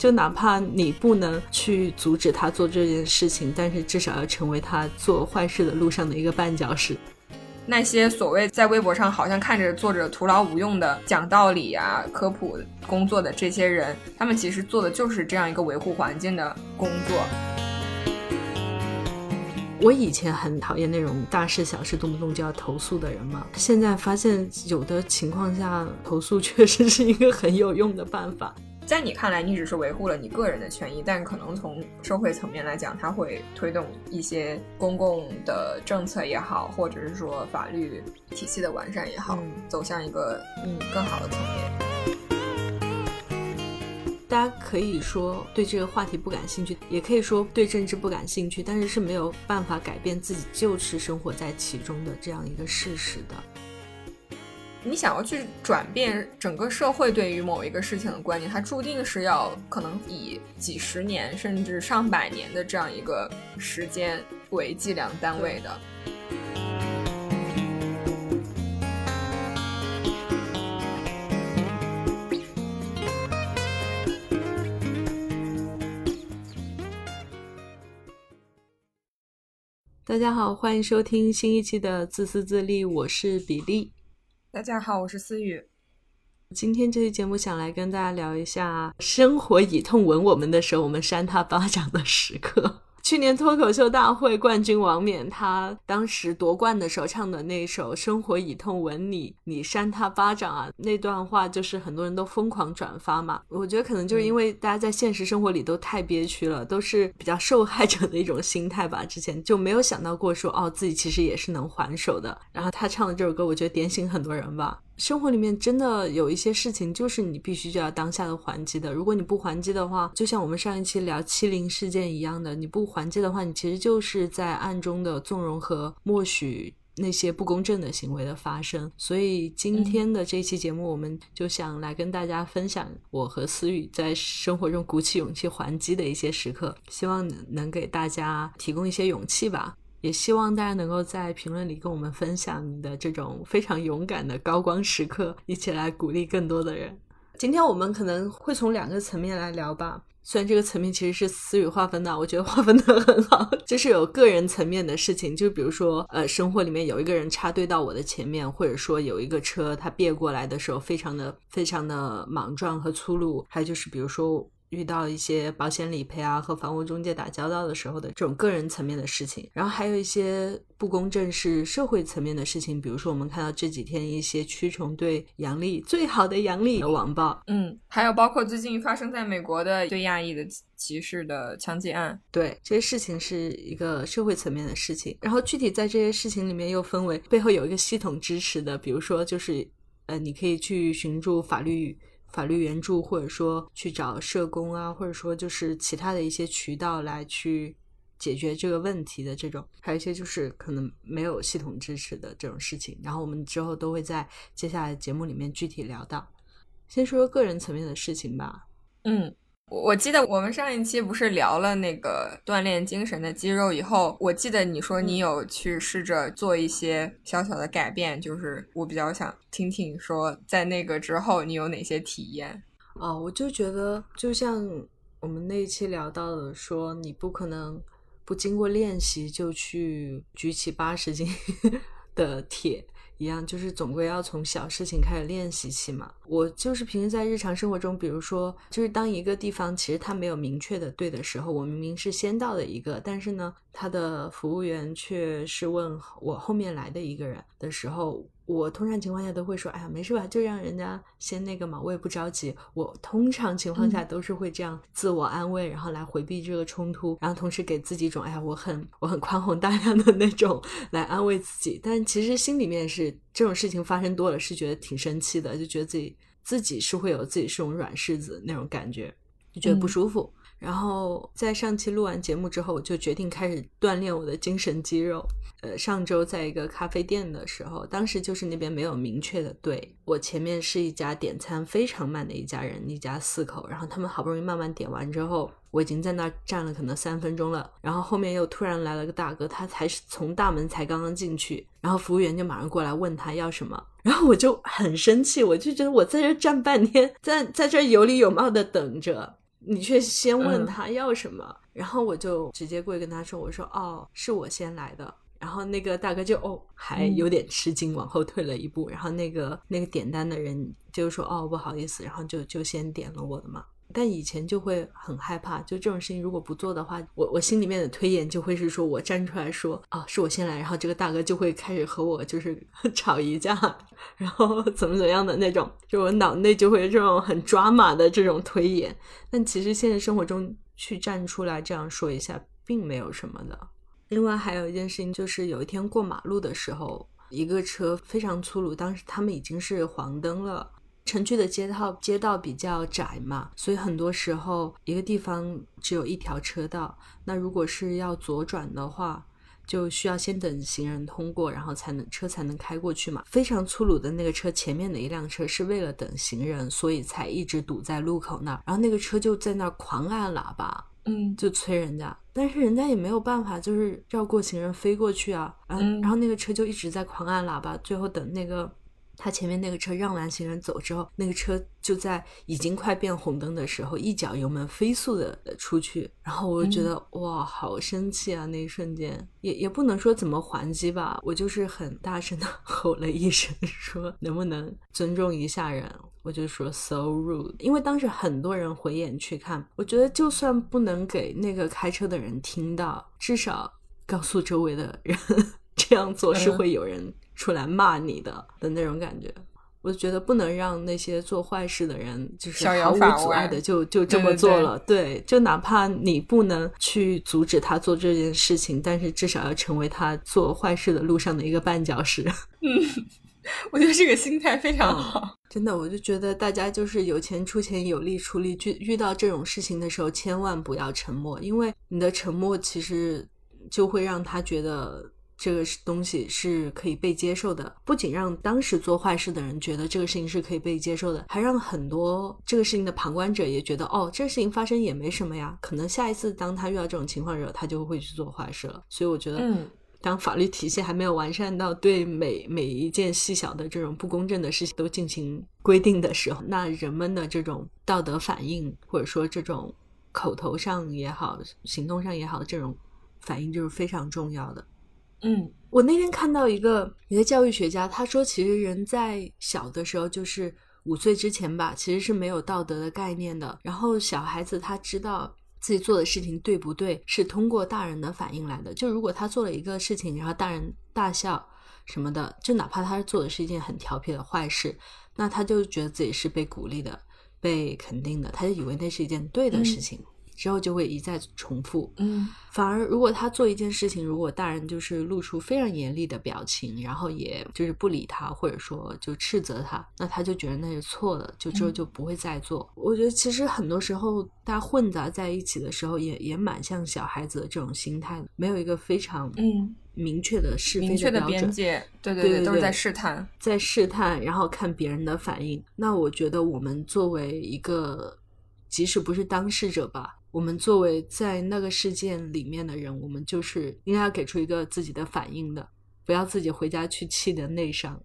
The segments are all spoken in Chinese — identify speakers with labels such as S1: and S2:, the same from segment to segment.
S1: 就哪怕你不能去阻止他做这件事情，但是至少要成为他做坏事的路上的一个绊脚石。
S2: 那些所谓在微博上好像看着做着徒劳无用的讲道理啊、科普工作的这些人，他们其实做的就是这样一个维护环境的工作。
S1: 我以前很讨厌那种大事小事动不动就要投诉的人嘛，现在发现有的情况下投诉确实是一个很有用的办法。
S2: 在你看来，你只是维护了你个人的权益，但可能从社会层面来讲，它会推动一些公共的政策也好，或者是说法律体系的完善也好，走向一个嗯更好的层面。
S1: 大家可以说对这个话题不感兴趣，也可以说对政治不感兴趣，但是是没有办法改变自己就是生活在其中的这样一个事实的。
S2: 你想要去转变整个社会对于某一个事情的观念，它注定是要可能以几十年甚至上百年的这样一个时间为计量单位的。
S1: 大家好，欢迎收听新一期的自私自利，我是比利。
S2: 大家好，我是思雨。
S1: 今天这期节目想来跟大家聊一下，生活以痛吻我们的时候，我们扇他巴掌的时刻。去年脱口秀大会冠军王冕，他当时夺冠的时候唱的那首《生活以痛吻你》，你扇他巴掌啊，那段话就是很多人都疯狂转发嘛。我觉得可能就是因为大家在现实生活里都太憋屈了，都是比较受害者的一种心态吧。之前就没有想到过说，哦，自己其实也是能还手的。然后他唱的这首歌，我觉得点醒很多人吧。生活里面真的有一些事情，就是你必须就要当下的还击的。如果你不还击的话，就像我们上一期聊欺凌事件一样的，你不还击的话，你其实就是在暗中的纵容和默许那些不公正的行为的发生。所以今天的这期节目，我们就想来跟大家分享我和思雨在生活中鼓起勇气还击的一些时刻，希望能给大家提供一些勇气吧。也希望大家能够在评论里跟我们分享你的这种非常勇敢的高光时刻，一起来鼓励更多的人。今天我们可能会从两个层面来聊吧，虽然这个层面其实是词语划分的，我觉得划分的很好，就是有个人层面的事情，就比如说，呃，生活里面有一个人插队到我的前面，或者说有一个车他别过来的时候，非常的非常的莽撞和粗鲁，还有就是比如说。遇到一些保险理赔啊和房屋中介打交道的时候的这种个人层面的事情，然后还有一些不公正是社会层面的事情，比如说我们看到这几天一些蛆虫对杨丽最好的杨丽的网暴，
S2: 嗯，还有包括最近发生在美国的对亚裔的歧视的枪击案，
S1: 对这些事情是一个社会层面的事情，然后具体在这些事情里面又分为背后有一个系统支持的，比如说就是呃你可以去寻助法律。法律援助，或者说去找社工啊，或者说就是其他的一些渠道来去解决这个问题的这种，还有一些就是可能没有系统支持的这种事情。然后我们之后都会在接下来节目里面具体聊到。先说说个人层面的事情吧。
S2: 嗯。我记得我们上一期不是聊了那个锻炼精神的肌肉以后，我记得你说你有去试着做一些小小的改变，就是我比较想听听说在那个之后你有哪些体验。
S1: 啊，我就觉得就像我们那一期聊到的，说你不可能不经过练习就去举起八十斤 的铁。一样，就是总归要从小事情开始练习起嘛。我就是平时在日常生活中，比如说，就是当一个地方其实他没有明确的对的时候，我明明是先到的一个，但是呢，他的服务员却是问我后面来的一个人的时候。我通常情况下都会说，哎呀，没事吧，就让人家先那个嘛，我也不着急。我通常情况下都是会这样自我安慰，然后来回避这个冲突，然后同时给自己一种，哎呀，我很我很宽宏大量的那种来安慰自己。但其实心里面是这种事情发生多了，是觉得挺生气的，就觉得自己自己是会有自己是种软柿子那种感觉，就觉得不舒服。然后在上期录完节目之后，我就决定开始锻炼我的精神肌肉。呃，上周在一个咖啡店的时候，当时就是那边没有明确的对我前面是一家点餐非常慢的一家人，一家四口，然后他们好不容易慢慢点完之后，我已经在那儿站了可能三分钟了，然后后面又突然来了个大哥，他才是从大门才刚刚进去，然后服务员就马上过来问他要什么，然后我就很生气，我就觉得我在这站半天，在在这有礼有貌的等着。你却先问他要什么，然后我就直接过去跟他说：“我说哦，是我先来的。”然后那个大哥就哦，还有点吃惊，往后退了一步。然后那个那个点单的人就说：“哦，不好意思。”然后就就先点了我的嘛。但以前就会很害怕，就这种事情如果不做的话，我我心里面的推演就会是说我站出来说啊，是我先来，然后这个大哥就会开始和我就是 吵一架，然后怎么怎么样的那种，就我脑内就会这种很抓马的这种推演。但其实现实生活中去站出来这样说一下，并没有什么的。另外还有一件事情，就是有一天过马路的时候，一个车非常粗鲁，当时他们已经是黄灯了，城区的街道街道比较窄嘛，所以很多时候一个地方只有一条车道，那如果是要左转的话，就需要先等行人通过，然后才能车才能开过去嘛。非常粗鲁的那个车前面的一辆车是为了等行人，所以才一直堵在路口那儿，然后那个车就在那儿狂按喇叭。
S2: 嗯，
S1: 就催人家，但是人家也没有办法，就是绕过行人飞过去啊，然后然后那个车就一直在狂按喇叭，最后等那个他前面那个车让完行人走之后，那个车就在已经快变红灯的时候，一脚油门飞速的出去，然后我就觉得哇，好生气啊！那一瞬间也也不能说怎么还击吧，我就是很大声的 吼了一声，说能不能尊重一下人。我就说 so rude，因为当时很多人回眼去看，我觉得就算不能给那个开车的人听到，至少告诉周围的人 这样做是会有人出来骂你的的那种感觉。我觉得不能让那些做坏事的人就是毫无阻碍的就就这么做了。
S2: 对，
S1: 就哪怕你不能去阻止他做这件事情，但是至少要成为他做坏事的路上的一个绊脚石。
S2: 嗯。我觉得这个心态非常好，
S1: 真的，我就觉得大家就是有钱出钱，有力出力。遇遇到这种事情的时候，千万不要沉默，因为你的沉默其实就会让他觉得这个东西是可以被接受的。不仅让当时做坏事的人觉得这个事情是可以被接受的，还让很多这个事情的旁观者也觉得，哦，这个事情发生也没什么呀。可能下一次当他遇到这种情况的时候，他就会去做坏事了。所以我觉得，
S2: 嗯。
S1: 当法律体系还没有完善到对每每一件细小的这种不公正的事情都进行规定的时候，那人们的这种道德反应，或者说这种口头上也好、行动上也好这种反应，就是非常重要的。
S2: 嗯，
S1: 我那天看到一个一个教育学家，他说，其实人在小的时候，就是五岁之前吧，其实是没有道德的概念的。然后小孩子他知道。自己做的事情对不对，是通过大人的反应来的。就如果他做了一个事情，然后大人大笑什么的，就哪怕他做的是一件很调皮的坏事，那他就觉得自己是被鼓励的、被肯定的，他就以为那是一件对的事情。之后就会一再重复，
S2: 嗯，
S1: 反而如果他做一件事情，如果大人就是露出非常严厉的表情，然后也就是不理他，或者说就斥责他，那他就觉得那是错的，就之后就不会再做。我觉得其实很多时候大家混杂在一起的时候，也也蛮像小孩子的这种心态，没有一个非常
S2: 嗯
S1: 明确的是非
S2: 的边界，对对
S1: 对，
S2: 都是在试探，
S1: 在试探，然后看别人的反应。那我觉得我们作为一个，即使不是当事者吧。我们作为在那个事件里面的人，我们就是应该要给出一个自己的反应的，不要自己回家去气的内伤。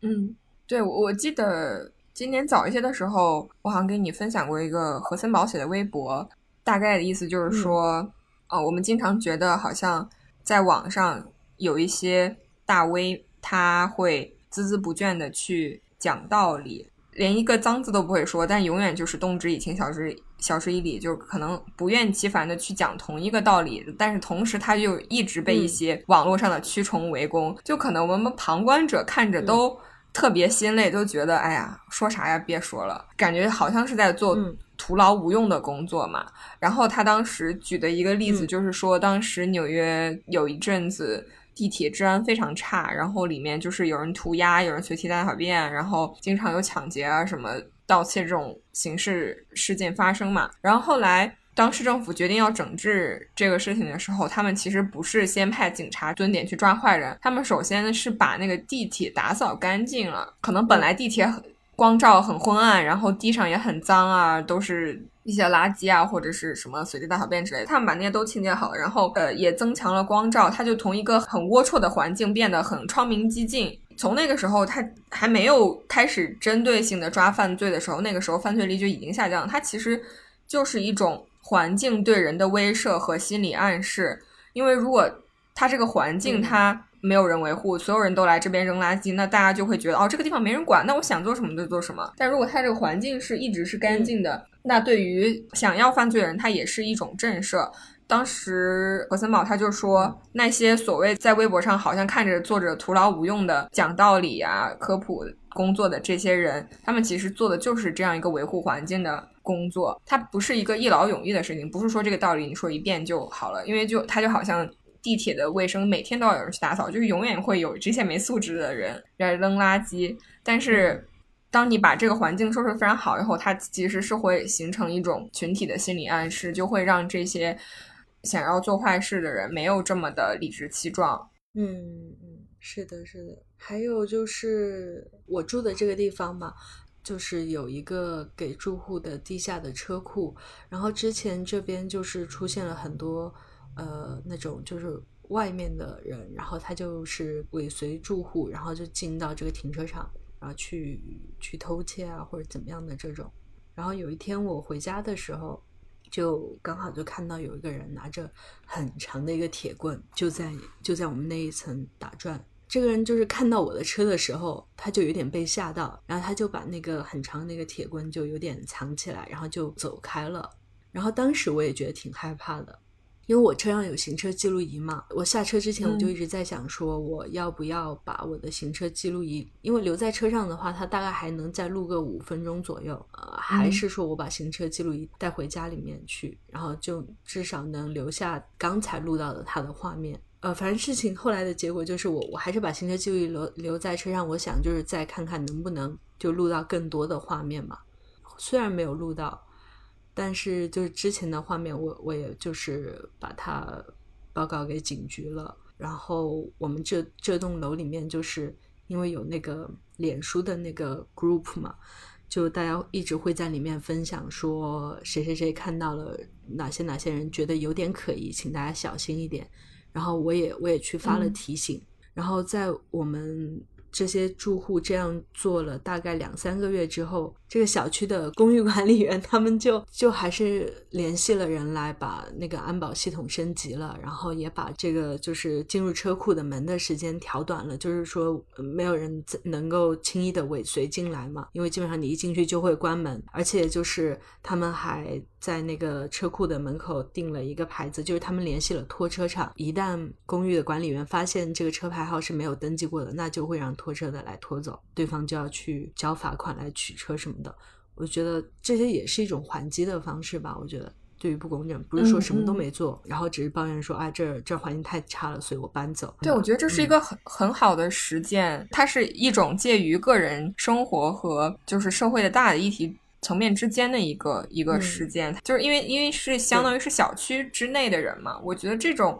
S2: 嗯，对，我我记得今年早一些的时候，我好像给你分享过一个何森宝写的微博，大概的意思就是说，啊，我们经常觉得好像在网上有一些大 V，他会孜孜不倦的去讲道理。连一个脏字都不会说，但永远就是动之以情，晓之晓之以理，就可能不厌其烦的去讲同一个道理，但是同时他就一直被一些网络上的蛆虫围攻，就可能我们旁观者看着都特别心累，都觉得哎呀，说啥呀，别说了，感觉好像是在做徒劳无用的工作嘛。然后他当时举的一个例子就是说，当时纽约有一阵子。地铁治安非常差，然后里面就是有人涂鸦，有人随地大小便，然后经常有抢劫啊、什么盗窃这种刑事事件发生嘛。然后后来，当市政府决定要整治这个事情的时候，他们其实不是先派警察蹲点去抓坏人，他们首先是把那个地铁打扫干净了。可能本来地铁光照很昏暗，然后地上也很脏啊，都是。一些垃圾啊，或者是什么随地大小便之类的，他们把那些都清洁好了，然后呃也增强了光照，它就从一个很龌龊的环境变得很窗明几净。从那个时候，他还没有开始针对性的抓犯罪的时候，那个时候犯罪率就已经下降。它其实就是一种环境对人的威慑和心理暗示。因为如果它这个环境它没有人维护，所有人都来这边扔垃圾，那大家就会觉得哦，这个地方没人管，那我想做什么就做什么。但如果它这个环境是一直是干净的，那对于想要犯罪的人，他也是一种震慑。当时何森堡他就说，那些所谓在微博上好像看着做着徒劳无用的讲道理啊、科普工作的这些人，他们其实做的就是这样一个维护环境的工作。它不是一个一劳永逸的事情，不是说这个道理你说一遍就好了，因为就它就好像地铁的卫生，每天都要有人去打扫，就是永远会有这些没素质的人来扔垃圾。但是，当你把这个环境收拾非常好以后，它其实是会形成一种群体的心理暗示，就会让这些。想要做坏事的人没有这么的理直气壮。
S1: 嗯嗯，是的，是的。还有就是我住的这个地方嘛，就是有一个给住户的地下的车库。然后之前这边就是出现了很多呃那种就是外面的人，然后他就是尾随住户，然后就进到这个停车场，然后去去偷窃啊或者怎么样的这种。然后有一天我回家的时候。就刚好就看到有一个人拿着很长的一个铁棍，就在就在我们那一层打转。这个人就是看到我的车的时候，他就有点被吓到，然后他就把那个很长那个铁棍就有点藏起来，然后就走开了。然后当时我也觉得挺害怕的。因为我车上有行车记录仪嘛，我下车之前我就一直在想，说我要不要把我的行车记录仪，因为留在车上的话，它大概还能再录个五分钟左右，呃，还是说我把行车记录仪带回家里面去，然后就至少能留下刚才录到的它的画面。呃，反正事情后来的结果就是我我还是把行车记录仪留留在车上，我想就是再看看能不能就录到更多的画面嘛，虽然没有录到。但是就是之前的画面，我我也就是把它报告给警局了。然后我们这这栋楼里面，就是因为有那个脸书的那个 group 嘛，就大家一直会在里面分享说谁谁谁看到了哪些哪些人觉得有点可疑，请大家小心一点。然后我也我也去发了提醒。然后在我们。这些住户这样做了大概两三个月之后，这个小区的公寓管理员他们就就还是联系了人来把那个安保系统升级了，然后也把这个就是进入车库的门的时间调短了，就是说没有人能够轻易的尾随进来嘛，因为基本上你一进去就会关门，而且就是他们还在那个车库的门口定了一个牌子，就是他们联系了拖车厂，一旦公寓的管理员发现这个车牌号是没有登记过的，那就会让。拖车的来拖走，对方就要去交罚款来取车什么的。我觉得这些也是一种还击的方式吧。我觉得对于不公正，不是说什么都没做，然后只是抱怨说啊，这这环境太差了，所以我搬走。
S2: 对，我觉得这是一个很很好的实践，它是一种介于个人生活和就是社会的大的议题层面之间的一个一个时间，就是因为因为是相当于是小区之内的人嘛，我觉得这种。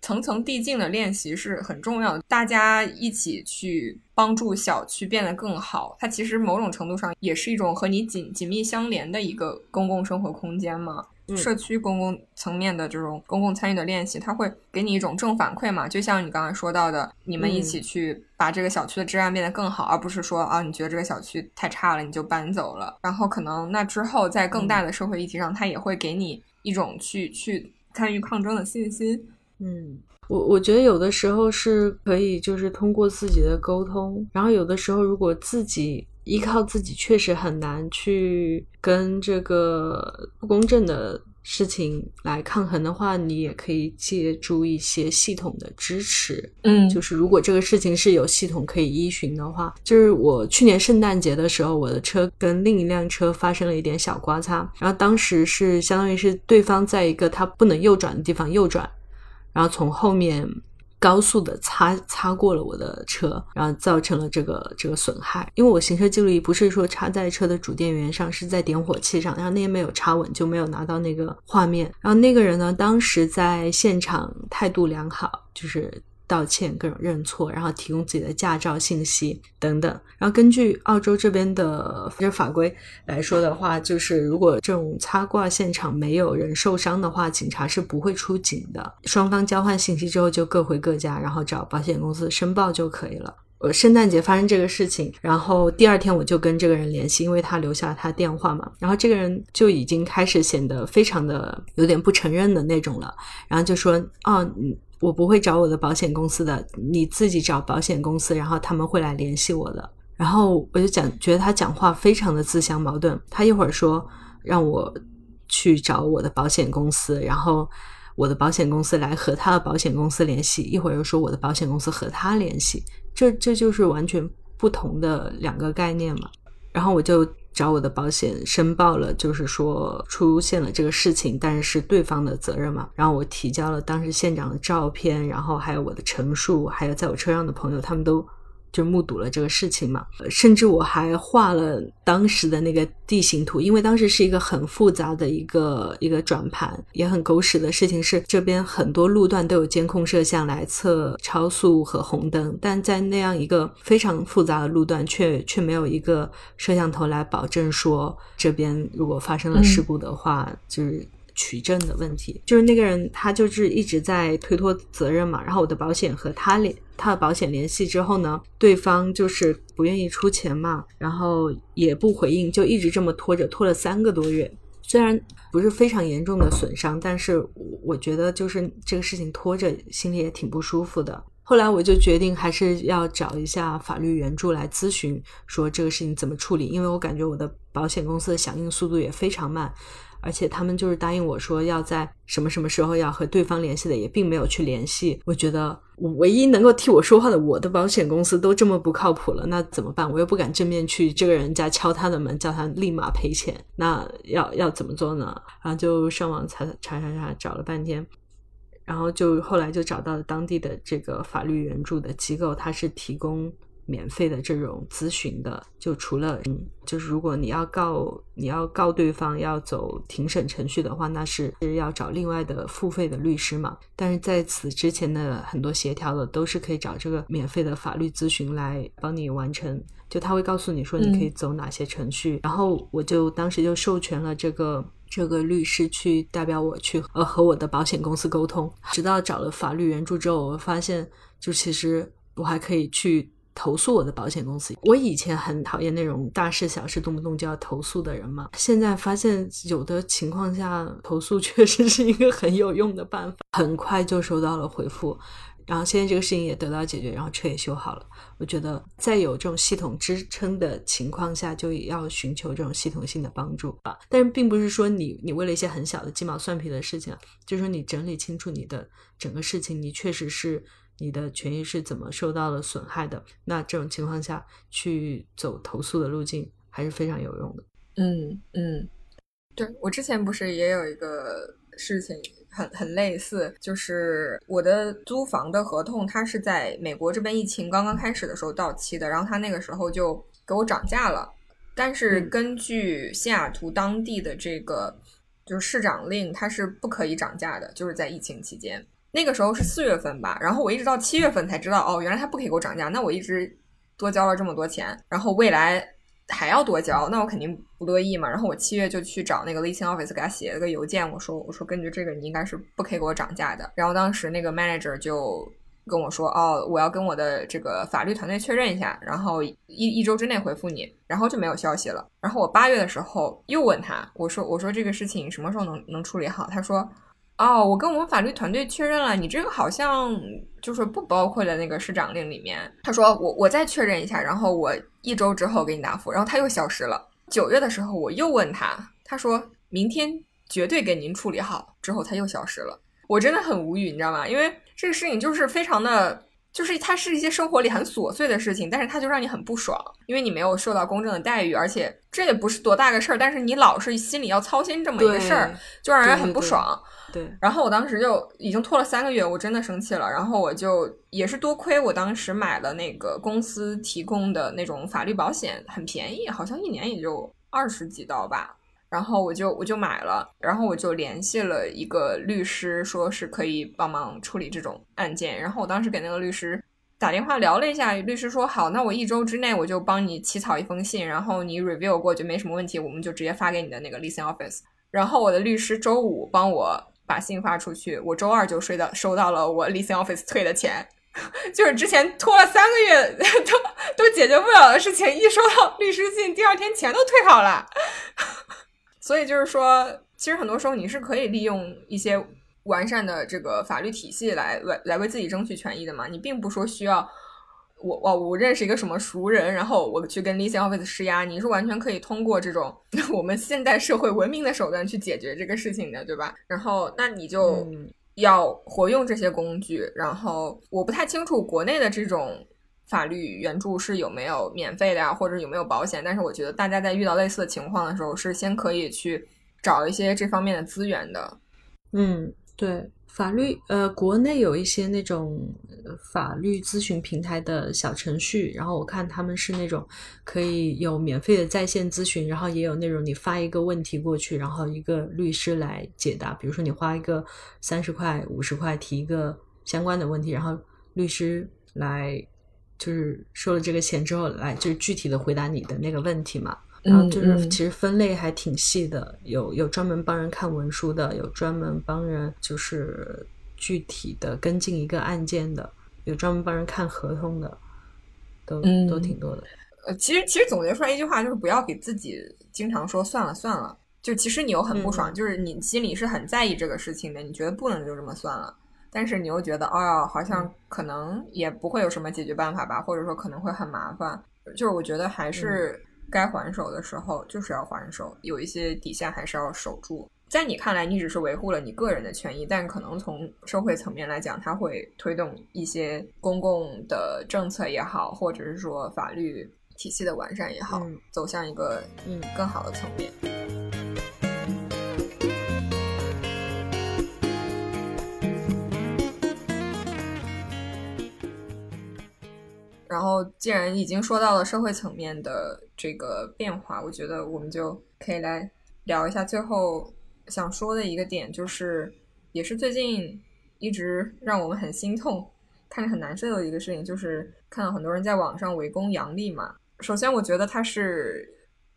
S2: 层层递进的练习是很重要的，大家一起去帮助小区变得更好。它其实某种程度上也是一种和你紧紧密相连的一个公共生活空间嘛。社区公共层面的这种公共参与的练习，它会给你一种正反馈嘛。就像你刚才说到的，你们一起去把这个小区的治安变得更好，而不是说啊，你觉得这个小区太差了，你就搬走了。然后可能那之后在更大的社会议题上，它也会给你一种去去参与抗争的信心。
S1: 嗯，我我觉得有的时候是可以，就是通过自己的沟通，然后有的时候如果自己依靠自己，确实很难去跟这个不公正的事情来抗衡的话，你也可以借助一些系统的支持。
S2: 嗯，
S1: 就是如果这个事情是有系统可以依循的话，就是我去年圣诞节的时候，我的车跟另一辆车发生了一点小刮擦，然后当时是相当于是对方在一个他不能右转的地方右转。然后从后面高速的擦擦过了我的车，然后造成了这个这个损害。因为我行车记录仪不是说插在车的主电源上，是在点火器上，然后那天没有插稳，就没有拿到那个画面。然后那个人呢，当时在现场态度良好，就是。道歉，各种认错，然后提供自己的驾照信息等等。然后根据澳洲这边的这法规来说的话，就是如果这种擦挂现场没有人受伤的话，警察是不会出警的。双方交换信息之后就各回各家，然后找保险公司申报就可以了。我，圣诞节发生这个事情，然后第二天我就跟这个人联系，因为他留下了他电话嘛。然后这个人就已经开始显得非常的有点不承认的那种了，然后就说：“哦，我不会找我的保险公司的，你自己找保险公司，然后他们会来联系我的。”然后我就讲，觉得他讲话非常的自相矛盾。他一会儿说让我去找我的保险公司，然后我的保险公司来和他的保险公司联系，一会儿又说我的保险公司和他联系。这这就是完全不同的两个概念嘛。然后我就找我的保险申报了，就是说出现了这个事情，但是是对方的责任嘛。然后我提交了当时现场的照片，然后还有我的陈述，还有在我车上的朋友，他们都。就目睹了这个事情嘛，甚至我还画了当时的那个地形图，因为当时是一个很复杂的一个一个转盘，也很狗屎的事情是，这边很多路段都有监控摄像来测超速和红灯，但在那样一个非常复杂的路段，却却没有一个摄像头来保证说这边如果发生了事故的话，就是取证的问题。就是那个人他就是一直在推脱责任嘛，然后我的保险和他联。他的保险联系之后呢，对方就是不愿意出钱嘛，然后也不回应，就一直这么拖着，拖了三个多月。虽然不是非常严重的损伤，但是我觉得就是这个事情拖着，心里也挺不舒服的。后来我就决定还是要找一下法律援助来咨询，说这个事情怎么处理，因为我感觉我的保险公司的响应速度也非常慢。而且他们就是答应我说要在什么什么时候要和对方联系的，也并没有去联系。我觉得我唯一能够替我说话的，我的保险公司都这么不靠谱了，那怎么办？我又不敢正面去这个人家敲他的门，叫他立马赔钱。那要要怎么做呢？然后就上网查查查查，找了半天，然后就后来就找到了当地的这个法律援助的机构，他是提供。免费的这种咨询的，就除了，嗯，就是如果你要告你要告对方要走庭审程序的话，那是是要找另外的付费的律师嘛。但是在此之前的很多协调的都是可以找这个免费的法律咨询来帮你完成，就他会告诉你说你可以走哪些程序。然后我就当时就授权了这个这个律师去代表我去呃和我的保险公司沟通，直到找了法律援助之后，我发现就其实我还可以去。投诉我的保险公司。我以前很讨厌那种大事小事动不动就要投诉的人嘛。现在发现有的情况下投诉确实是一个很有用的办法。很快就收到了回复，然后现在这个事情也得到解决，然后车也修好了。我觉得在有这种系统支撑的情况下，就要寻求这种系统性的帮助吧。但是并不是说你你为了一些很小的鸡毛蒜皮的事情，就是说你整理清楚你的整个事情，你确实是。你的权益是怎么受到了损害的？那这种情况下去走投诉的路径还是非常有用的。
S2: 嗯嗯，对我之前不是也有一个事情很很类似，就是我的租房的合同，它是在美国这边疫情刚刚开始的时候到期的，然后他那个时候就给我涨价了，但是根据西雅图当地的这个就是市长令，它是不可以涨价的，就是在疫情期间。那个时候是四月份吧，然后我一直到七月份才知道，哦，原来他不可以给我涨价。那我一直多交了这么多钱，然后未来还要多交，那我肯定不乐意嘛。然后我七月就去找那个 leasing office 给他写了个邮件，我说我说根据这个你应该是不可以给我涨价的。然后当时那个 manager 就跟我说，哦，我要跟我的这个法律团队确认一下，然后一一周之内回复你，然后就没有消息了。然后我八月的时候又问他，我说我说这个事情什么时候能能处理好？他说。哦，我跟我们法律团队确认了，你这个好像就是不包括在那个市长令里面。他说我我再确认一下，然后我一周之后给你答复。然后他又消失了。九月的时候我又问他，他说明天绝对给您处理好。之后他又消失了。我真的很无语，你知道吗？因为这个事情就是非常的，就是它是一些生活里很琐碎的事情，但是它就让你很不爽，因为你没有受到公正的待遇，而且这也不是多大个事儿，但是你老是心里要操心这么一个事儿，就让人很不爽。
S1: 对，
S2: 然后我当时就已经拖了三个月，我真的生气了。然后我就也是多亏我当时买了那个公司提供的那种法律保险，很便宜，好像一年也就二十几刀吧。然后我就我就买了，然后我就联系了一个律师，说是可以帮忙处理这种案件。然后我当时给那个律师打电话聊了一下，律师说好，那我一周之内我就帮你起草一封信，然后你 review 过就没什么问题，我们就直接发给你的那个 leasing office。然后我的律师周五帮我。把信发出去，我周二就收到收到了我 leasing office 退的钱，就是之前拖了三个月都都解决不了的事情，一收到律师信，第二天钱都退好了。所以就是说，其实很多时候你是可以利用一些完善的这个法律体系来来来为自己争取权益的嘛。你并不说需要我我我认识一个什么熟人，然后我去跟 leasing office 施压，你是完全可以通过这种 我们现代社会文明的手段去解决这个事情的，对吧？然后那你就。要活用这些工具，然后我不太清楚国内的这种法律援助是有没有免费的呀，或者有没有保险。但是我觉得大家在遇到类似的情况的时候，是先可以去找一些这方面的资源的。
S1: 嗯，对。法律呃，国内有一些那种法律咨询平台的小程序，然后我看他们是那种可以有免费的在线咨询，然后也有那种你发一个问题过去，然后一个律师来解答。比如说你花一个三十块、五十块提一个相关的问题，然后律师来就是收了这个钱之后来就是具体的回答你的那个问题嘛。然后就是其实分类还挺细的，有有专门帮人看文书的，有专门帮人就是具体的跟进一个案件的，有专门帮人看合同的，都都挺多的。
S2: 呃，其实其实总结出来一句话就是不要给自己经常说算了算了，就其实你又很不爽，就是你心里是很在意这个事情的，你觉得不能就这么算了，但是你又觉得哦呀，好像可能也不会有什么解决办法吧，或者说可能会很麻烦，就是我觉得还是。该还手的时候就是要还手，有一些底线还是要守住。在你看来，你只是维护了你个人的权益，但可能从社会层面来讲，它会推动一些公共的政策也好，或者是说法律体系的完善也好，走向一个嗯更好的层面。然后，既然已经说到了社会层面的这个变化，我觉得我们就可以来聊一下最后想说的一个点，就是也是最近一直让我们很心痛、看着很难受的一个事情，就是看到很多人在网上围攻杨笠嘛。首先，我觉得他是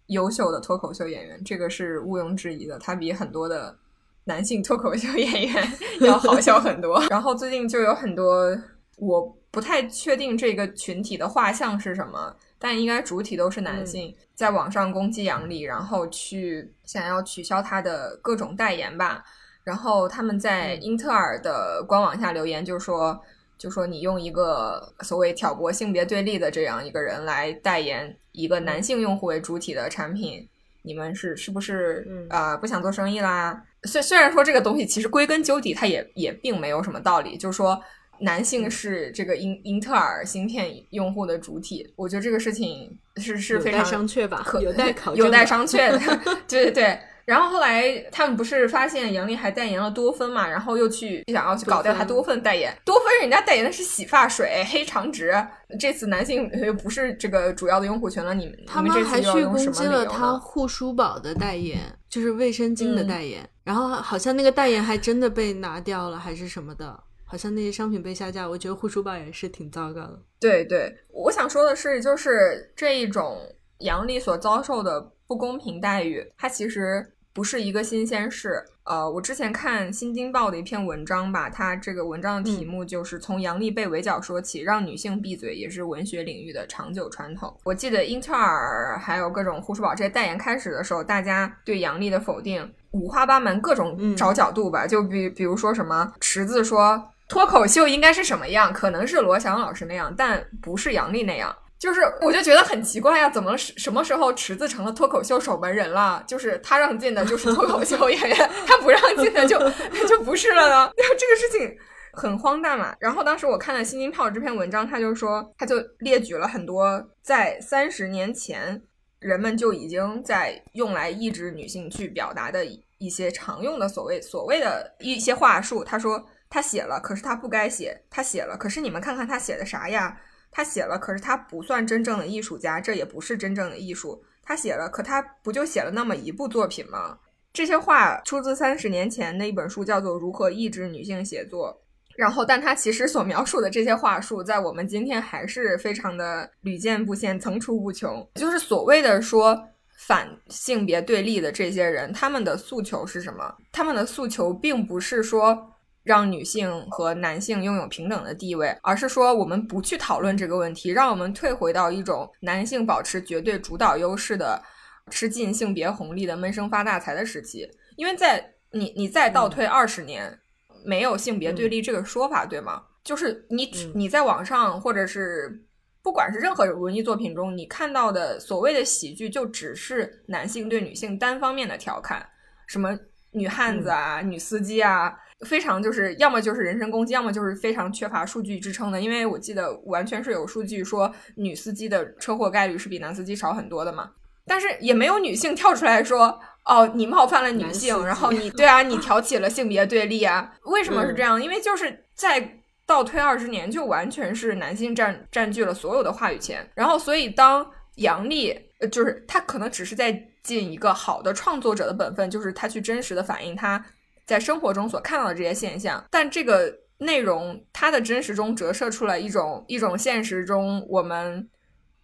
S2: 优秀的脱口秀演员，这个是毋庸置疑的，他比很多的男性脱口秀演员 要好笑很多。然后最近就有很多我。不太确定这个群体的画像是什么，但应该主体都是男性，在网上攻击杨笠，然后去想要取消他的各种代言吧。然后他们在英特尔的官网下留言，就说就说你用一个所谓挑拨性别对立的这样一个人来代言一个男性用户为主体的产品，你们是是不是啊不想做生意啦？虽虽然说这个东西其实归根究底，它也也并没有什么道理，就是说。男性是这个英英特尔芯片用户的主体，我觉得这个事情是是非常
S1: 商榷吧，
S2: 有
S1: 待考
S2: 有待商榷的。对对对，然后后来他们不是发现杨笠还代言了多芬嘛，然后又去想要去搞掉他多芬代言，多芬人家代言的是洗发水黑长直，这次男性又不是这个主要的用户群了，你们
S1: 他们还去攻击了他护舒宝的代言，就是卫生巾的代言，然后好像那个代言还真的被拿掉了，还是什么的。好像那些商品被下架，我觉得护舒宝也是挺糟糕的。
S2: 对对，我想说的是，就是这一种杨笠所遭受的不公平待遇，它其实不是一个新鲜事。呃，我之前看《新京报》的一篇文章吧，它这个文章的题目就是从杨笠被围剿说起，让女性闭嘴也是文学领域的长久传统。我记得英特尔还有各种护舒宝这些代言开始的时候，大家对杨笠的否定五花八门，各种找角度吧，就比比如说什么池子说。脱口秀应该是什么样？可能是罗翔老师那样，但不是杨笠那样。就是我就觉得很奇怪呀，怎么什么时候池子成了脱口秀守门人了？就是他让进的就是脱口秀演员，他不让进的就 就不是了呢？这个事情很荒诞嘛。然后当时我看了《新京报》这篇文章，他就说，他就列举了很多在三十年前人们就已经在用来抑制女性去表达的一些常用的所谓所谓的一些话术。他说。他写了，可是他不该写。他写了，可是你们看看他写的啥呀？他写了，可是他不算真正的艺术家，这也不是真正的艺术。他写了，可他不就写了那么一部作品吗？这些话出自三十年前的一本书，叫做《如何抑制女性写作》。然后，但他其实所描述的这些话术，在我们今天还是非常的屡见不鲜、层出不穷。就是所谓的说反性别对立的这些人，他们的诉求是什么？他们的诉求并不是说。让女性和男性拥有平等的地位，而是说我们不去讨论这个问题，让我们退回到一种男性保持绝对主导优势的、吃尽性别红利的闷声发大财的时期。因为在你你再倒退二十年，没有性别对立这个说法，对吗？就是你你在网上或者是不管是任何文艺作品中，你看到的所谓的喜剧，就只是男性对女性单方面的调侃，什么女汉子啊、女司机啊。非常就是要么就是人身攻击，要么就是非常缺乏数据支撑的。因为我记得完全是有数据说女司机的车祸概率是比男司机少很多的嘛，但是也没有女性跳出来说哦，你冒犯了女性，然后你对啊，你挑起了性别对立啊？为什么是这样？因为就是在倒推二十年，就完全是男性占占据了所有的话语权。然后所以当杨笠，就是他可能只是在尽一个好的创作者的本分，就是他去真实的反映他。在生活中所看到的这些现象，但这个内容它的真实中折射出了一种一种现实中我们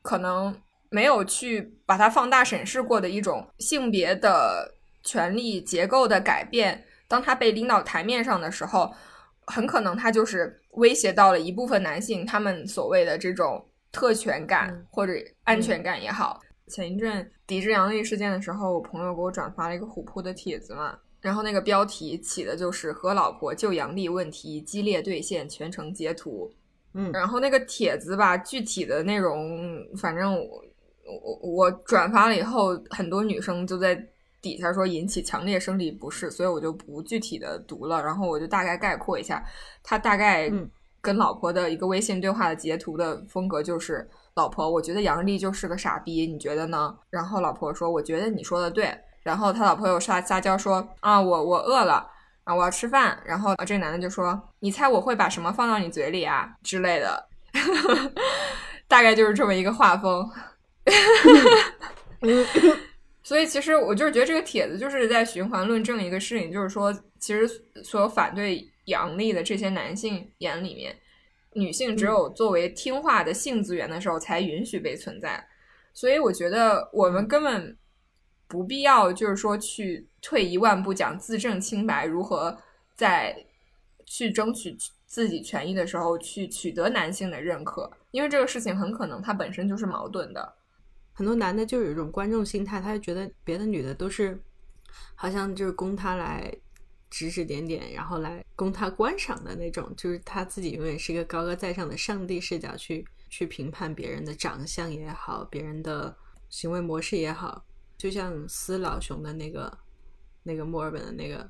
S2: 可能没有去把它放大审视过的一种性别的权利结构的改变。当它被拎到台面上的时候，很可能它就是威胁到了一部分男性他们所谓的这种特权感或者安全感也好。前一阵抵制杨笠事件的时候，我朋友给我转发了一个虎扑的帖子嘛。然后那个标题起的就是和老婆就杨笠问题激烈对线，全程截图。
S1: 嗯，
S2: 然后那个帖子吧，具体的内容，反正我我我转发了以后，很多女生就在底下说引起强烈生理不适，所以我就不具体的读了。然后我就大概概括一下，他大概跟老婆的一个微信对话的截图的风格就是：老婆，我觉得杨丽就是个傻逼，你觉得呢？然后老婆说，我觉得你说的对。然后他老婆又撒撒娇说啊，我我饿了啊，我要吃饭。然后这男的就说，你猜我会把什么放到你嘴里啊之类的，大概就是这么一个画风。所以其实我就是觉得这个帖子就是在循环论证一个事情，就是说，其实所有反对阳历的这些男性眼里面，女性只有作为听话的性资源的时候才允许被存在。所以我觉得我们根本。不必要，就是说去退一万步讲自证清白，如何在去争取自己权益的时候去取得男性的认可，因为这个事情很可能它本身就是矛盾的。
S1: 很多男的就有一种观众心态，他就觉得别的女的都是好像就是供他来指指点点，然后来供他观赏的那种，就是他自己永远是一个高高在上的上帝视角去去评判别人的长相也好，别人的行为模式也好。就像撕老熊的那个、那个墨尔本的那个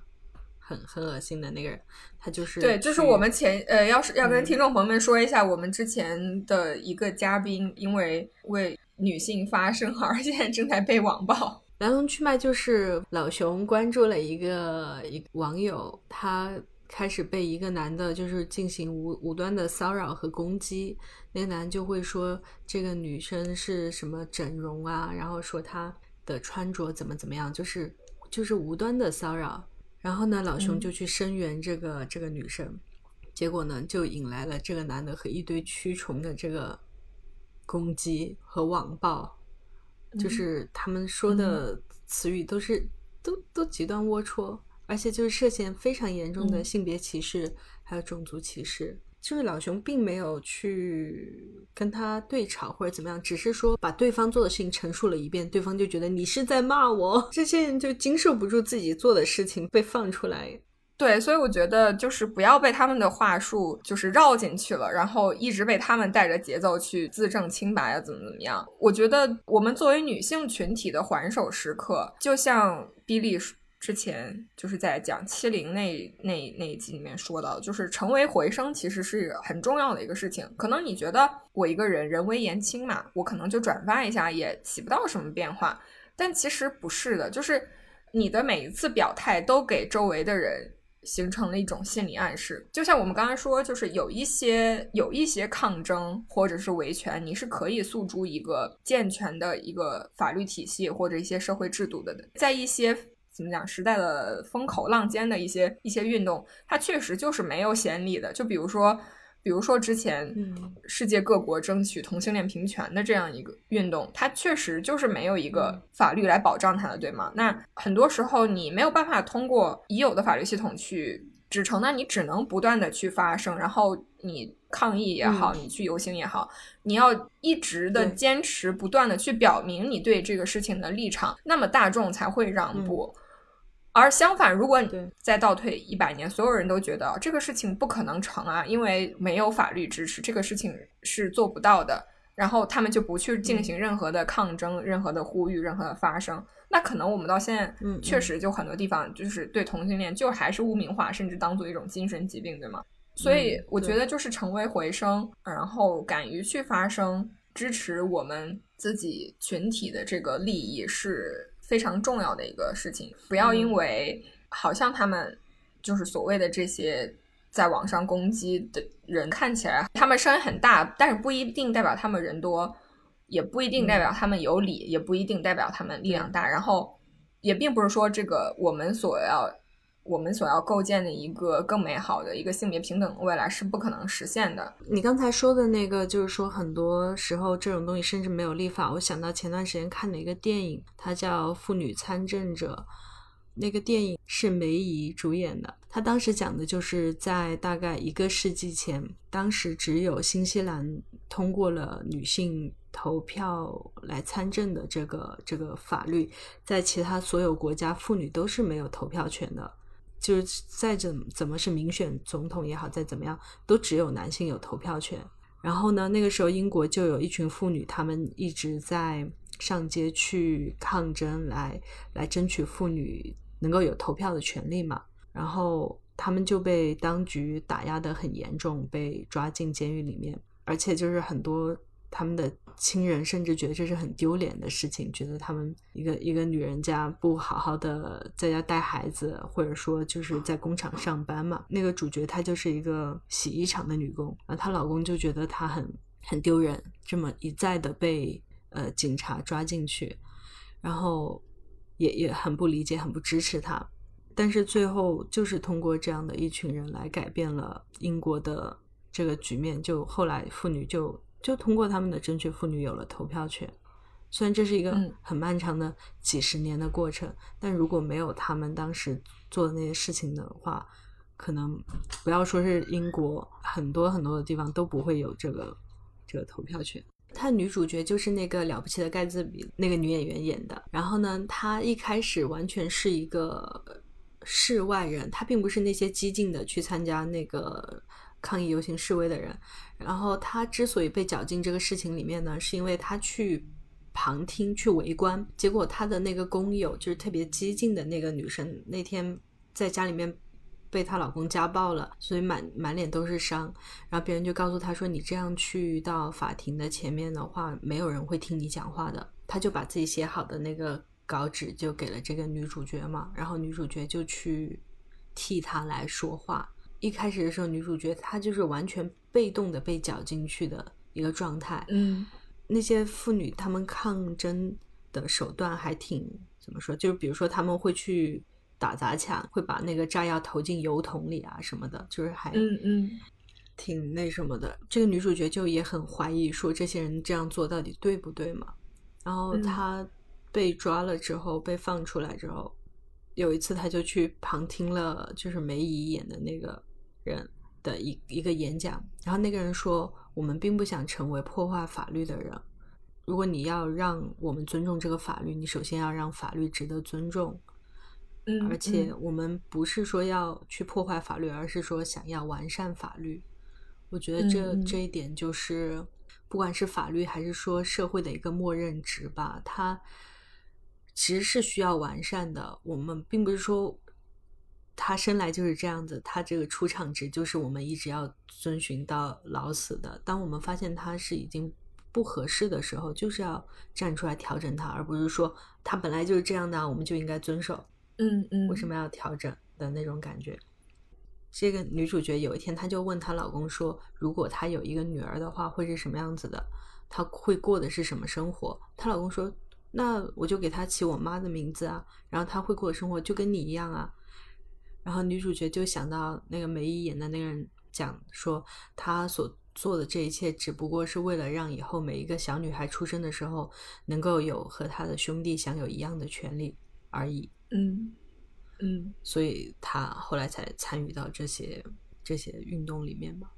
S1: 很很恶心的那个人，他就是
S2: 对，就是我们前呃，要是要跟听众朋友们说一下，我们之前的一个嘉宾因为为女性发声而现在正在被网暴。
S1: 来龙去脉就是老熊关注了一个一网友，他开始被一个男的，就是进行无无端的骚扰和攻击，那个男就会说这个女生是什么整容啊，然后说她。的穿着怎么怎么样，就是就是无端的骚扰，然后呢，老熊就去声援这个这个女生，结果呢，就引来了这个男的和一堆蛆虫的这个攻击和网暴，就是他们说的词语都是都都极端龌龊，而且就是涉嫌非常严重的性别歧视，还有种族歧视。就是老熊并没有去跟他对吵或者怎么样，只是说把对方做的事情陈述了一遍，对方就觉得你是在骂我。这些人就经受不住自己做的事情被放出来。
S2: 对，所以我觉得就是不要被他们的话术就是绕进去了，然后一直被他们带着节奏去自证清白啊，怎么怎么样？我觉得我们作为女性群体的还手时刻，就像比利。之前就是在讲七零那那那一集里面说到，就是成为回声其实是很重要的一个事情。可能你觉得我一个人人微言轻嘛，我可能就转发一下也起不到什么变化，但其实不是的，就是你的每一次表态都给周围的人形成了一种心理暗示。就像我们刚才说，就是有一些有一些抗争或者是维权，你是可以诉诸一个健全的一个法律体系或者一些社会制度的，在一些。怎么讲？时代的风口浪尖的一些一些运动，它确实就是没有先例的。就比如说，比如说之前世界各国争取同性恋平权的这样一个运动，它确实就是没有一个法律来保障它的，对吗？那很多时候你没有办法通过已有的法律系统去指成那，你只能不断的去发声，然后你抗议也好，你去游行也好，你要一直的坚持，不断的去表明你对这个事情的立场，那么大众才会让步。而相反，如果你再倒退一百年，所有人都觉得这个事情不可能成啊，因为没有法律支持，这个事情是做不到的。然后他们就不去进行任何的抗争、任何的呼吁、任何的发声。那可能我们到现在，确实就很多地方就是对同性恋就还是污名化，甚至当做一种精神疾病，对吗？所以我觉得就是成为回声，然后敢于去发声，支持我们自己群体的这个利益是非常重要的一个事情。不要因为好像他们就是所谓的这些。在网上攻击的人看起来他们声音很大，但是不一定代表他们人多，也不一定代表他们有理，也不一定代表他们力量大。然后也并不是说这个我们所要我们所要构建的一个更美好的一个性别平等的未来是不可能实现的。
S1: 你刚才说的那个就是说很多时候这种东西甚至没有立法。我想到前段时间看的一个电影，它叫《妇女参政者》。那个电影是梅姨主演的，她当时讲的就是在大概一个世纪前，当时只有新西兰通过了女性投票来参政的这个这个法律，在其他所有国家，妇女都是没有投票权的，就是再怎怎么是民选总统也好，再怎么样，都只有男性有投票权。然后呢，那个时候英国就有一群妇女，她们一直在上街去抗争，来来争取妇女。能够有投票的权利嘛？然后他们就被当局打压的很严重，被抓进监狱里面，而且就是很多他们的亲人甚至觉得这是很丢脸的事情，觉得他们一个一个女人家不好好的在家带孩子，或者说就是在工厂上班嘛。那个主角她就是一个洗衣厂的女工，然后她老公就觉得她很很丢人，这么一再的被呃警察抓进去，然后。也也很不理解，很不支持她，但是最后就是通过这样的一群人来改变了英国的这个局面。就后来妇女就就通过他们的争取，妇女有了投票权。虽然这是一个很漫长的几十年的过程，但如果没有他们当时做的那些事情的话，可能不要说是英国，很多很多的地方都不会有这个这个投票权。她女主角就是那个了不起的盖茨比那个女演员演的。然后呢，她一开始完全是一个世外人，她并不是那些激进的去参加那个抗议游行示威的人。然后她之所以被搅进这个事情里面呢，是因为她去旁听、去围观。结果她的那个工友就是特别激进的那个女生，那天在家里面。被她老公家暴了，所以满满脸都是伤。然后别人就告诉她说：“你这样去到法庭的前面的话，没有人会听你讲话的。”她就把自己写好的那个稿纸就给了这个女主角嘛，然后女主角就去替她来说话。一开始的时候，女主角她就是完全被动的被搅进去的一个状态。
S2: 嗯，
S1: 那些妇女她们抗争的手段还挺怎么说？就是比如说他们会去。打砸抢会把那个炸药投进油桶里啊什么的，就是还
S2: 嗯嗯
S1: 挺那什么的。这个女主角就也很怀疑，说这些人这样做到底对不对嘛？然后她被抓了之后，被放出来之后，有一次她就去旁听了，就是梅姨演的那个人的一一个演讲。然后那个人说：“我们并不想成为破坏法律的人。如果你要让我们尊重这个法律，你首先要让法律值得尊重。”而且我们不是说要去破坏法律，而是说想要完善法律。我觉得这这一点就是，不管是法律还是说社会的一个默认值吧，它其实是需要完善的。我们并不是说他生来就是这样子，他这个出场值就是我们一直要遵循到老死的。当我们发现他是已经不合适的时候，就是要站出来调整他，而不是说他本来就是这样的，我们就应该遵守。
S2: 嗯嗯，
S1: 为什么要调整的那种感觉？这个女主角有一天，她就问她老公说：“如果她有一个女儿的话，会是什么样子的？她会过的是什么生活？”她老公说：“那我就给她起我妈的名字啊，然后她会过的生活就跟你一样啊。”然后女主角就想到那个梅姨演的那个人讲说，她所做的这一切只不过是为了让以后每一个小女孩出生的时候能够有和她的兄弟享有一样的权利而已。
S2: 嗯，嗯，
S1: 所以他后来才参与到这些这些运动里面嘛。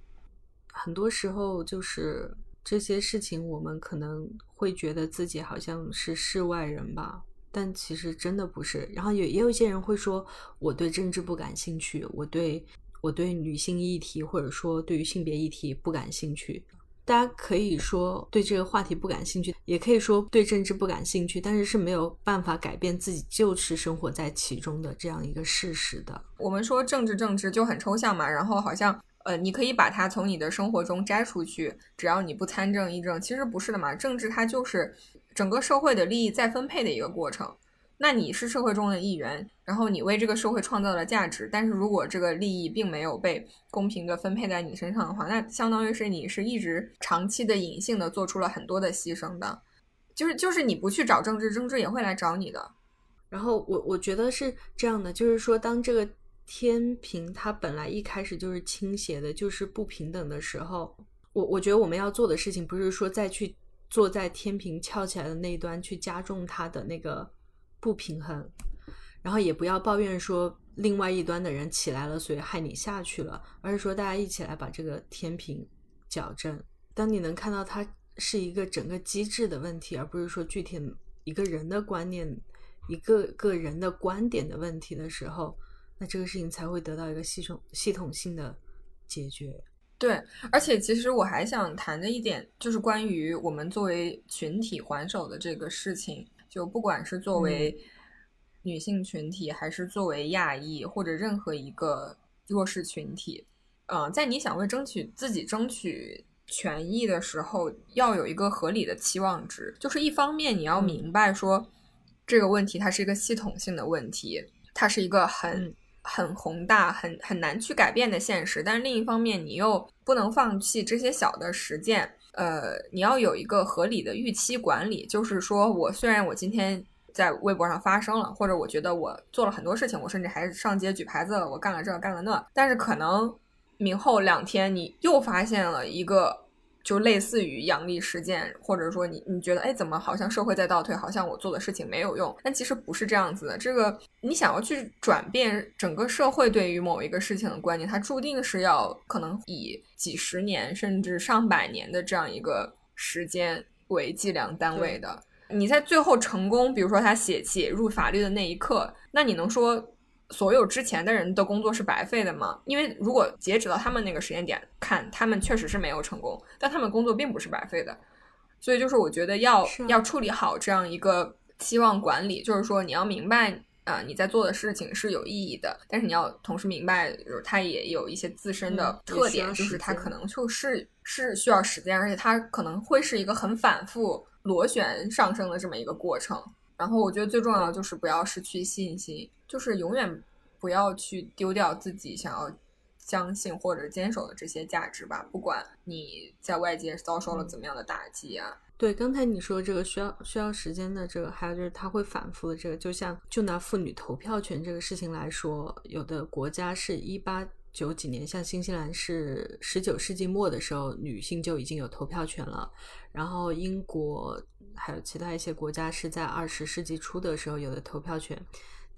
S1: 很多时候就是这些事情，我们可能会觉得自己好像是世外人吧，但其实真的不是。然后也也有一些人会说，我对政治不感兴趣，我对我对女性议题或者说对于性别议题不感兴趣。大家可以说对这个话题不感兴趣，也可以说对政治不感兴趣，但是是没有办法改变自己就是生活在其中的这样一个事实的。
S2: 我们说政治政治就很抽象嘛，然后好像呃，你可以把它从你的生活中摘出去，只要你不参政议政，其实不是的嘛。政治它就是整个社会的利益再分配的一个过程。那你是社会中的一员，然后你为这个社会创造了价值，但是如果这个利益并没有被公平的分配在你身上的话，那相当于是你是一直长期的隐性的做出了很多的牺牲的，就是就是你不去找政治，政治也会来找你的。
S1: 然后我我觉得是这样的，就是说当这个天平它本来一开始就是倾斜的，就是不平等的时候，我我觉得我们要做的事情不是说再去坐在天平翘起来的那一端去加重它的那个。不平衡，然后也不要抱怨说另外一端的人起来了，所以害你下去了，而是说大家一起来把这个天平矫正。当你能看到它是一个整个机制的问题，而不是说具体一个人的观念、一个个人的观点的问题的时候，那这个事情才会得到一个系统系统性的解决。
S2: 对，而且其实我还想谈的一点就是关于我们作为群体还手的这个事情。就不管是作为女性群体，还是作为亚裔，或者任何一个弱势群体，嗯，在你想为争取自己争取权益的时候，要有一个合理的期望值。就是一方面你要明白说这个问题它是一个系统性的问题，它是一个很很宏大、很很难去改变的现实。但是另一方面，你又不能放弃这些小的实践。呃，你要有一个合理的预期管理，就是说我虽然我今天在微博上发声了，或者我觉得我做了很多事情，我甚至还上街举牌子了，我干了这干了那，但是可能明后两天你又发现了一个。就类似于阳历事件，或者说你你觉得，哎，怎么好像社会在倒退，好像我做的事情没有用，但其实不是这样子的。这个你想要去转变整个社会对于某一个事情的观念，它注定是要可能以几十年甚至上百年的这样一个时间为计量单位的。你在最后成功，比如说他写写入法律的那一刻，那你能说？所有之前的人的工作是白费的吗？因为如果截止到他们那个时间点看，他们确实是没有成功，但他们工作并不是白费的。所以就是我觉得要要处理好这样一个期望管理，就是说你要明白啊，你在做的事情是有意义的，但是你要同时明白，就是它也有一些自身的特点，就是它可能就是是需要时间，而且它可能会是一个很反复螺旋上升的这么一个过程。然后我觉得最重要的就是不要失去信心，就是永远不要去丢掉自己想要相信或者坚守的这些价值吧。不管你在外界遭受了怎么样的打击啊。
S1: 对，刚才你说这个需要需要时间的这个，还有就是它会反复的这个，就像就拿妇女投票权这个事情来说，有的国家是一八九几年，像新西兰是十九世纪末的时候，女性就已经有投票权了，然后英国。还有其他一些国家是在二十世纪初的时候有的投票权，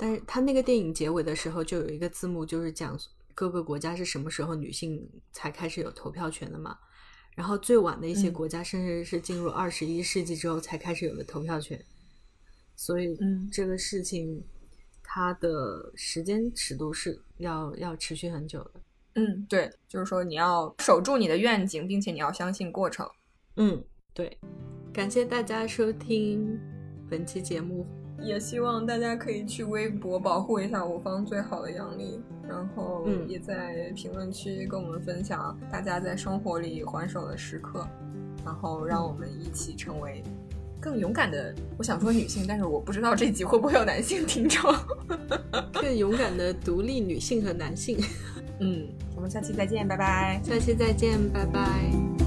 S1: 但是他那个电影结尾的时候就有一个字幕，就是讲各个国家是什么时候女性才开始有投票权的嘛。然后最晚的一些国家甚至是进入二十一世纪之后才开始有了投票权。所以，
S2: 嗯，
S1: 这个事情它的时间尺度是要要持续很久的。
S2: 嗯，对，就是说你要守住你的愿景，并且你要相信过程。
S1: 嗯，对。感谢大家收听本期节目，
S2: 也希望大家可以去微博保护一下我方最好的杨丽，然后也在评论区跟我们分享大家在生活里还手的时刻，然后让我们一起成为更勇敢的。我想说女性，但是我不知道这集会不会有男性听众。
S1: 更勇敢的独立女性和男性。
S2: 嗯，我们下期再见，拜拜。
S1: 下期再见，拜拜。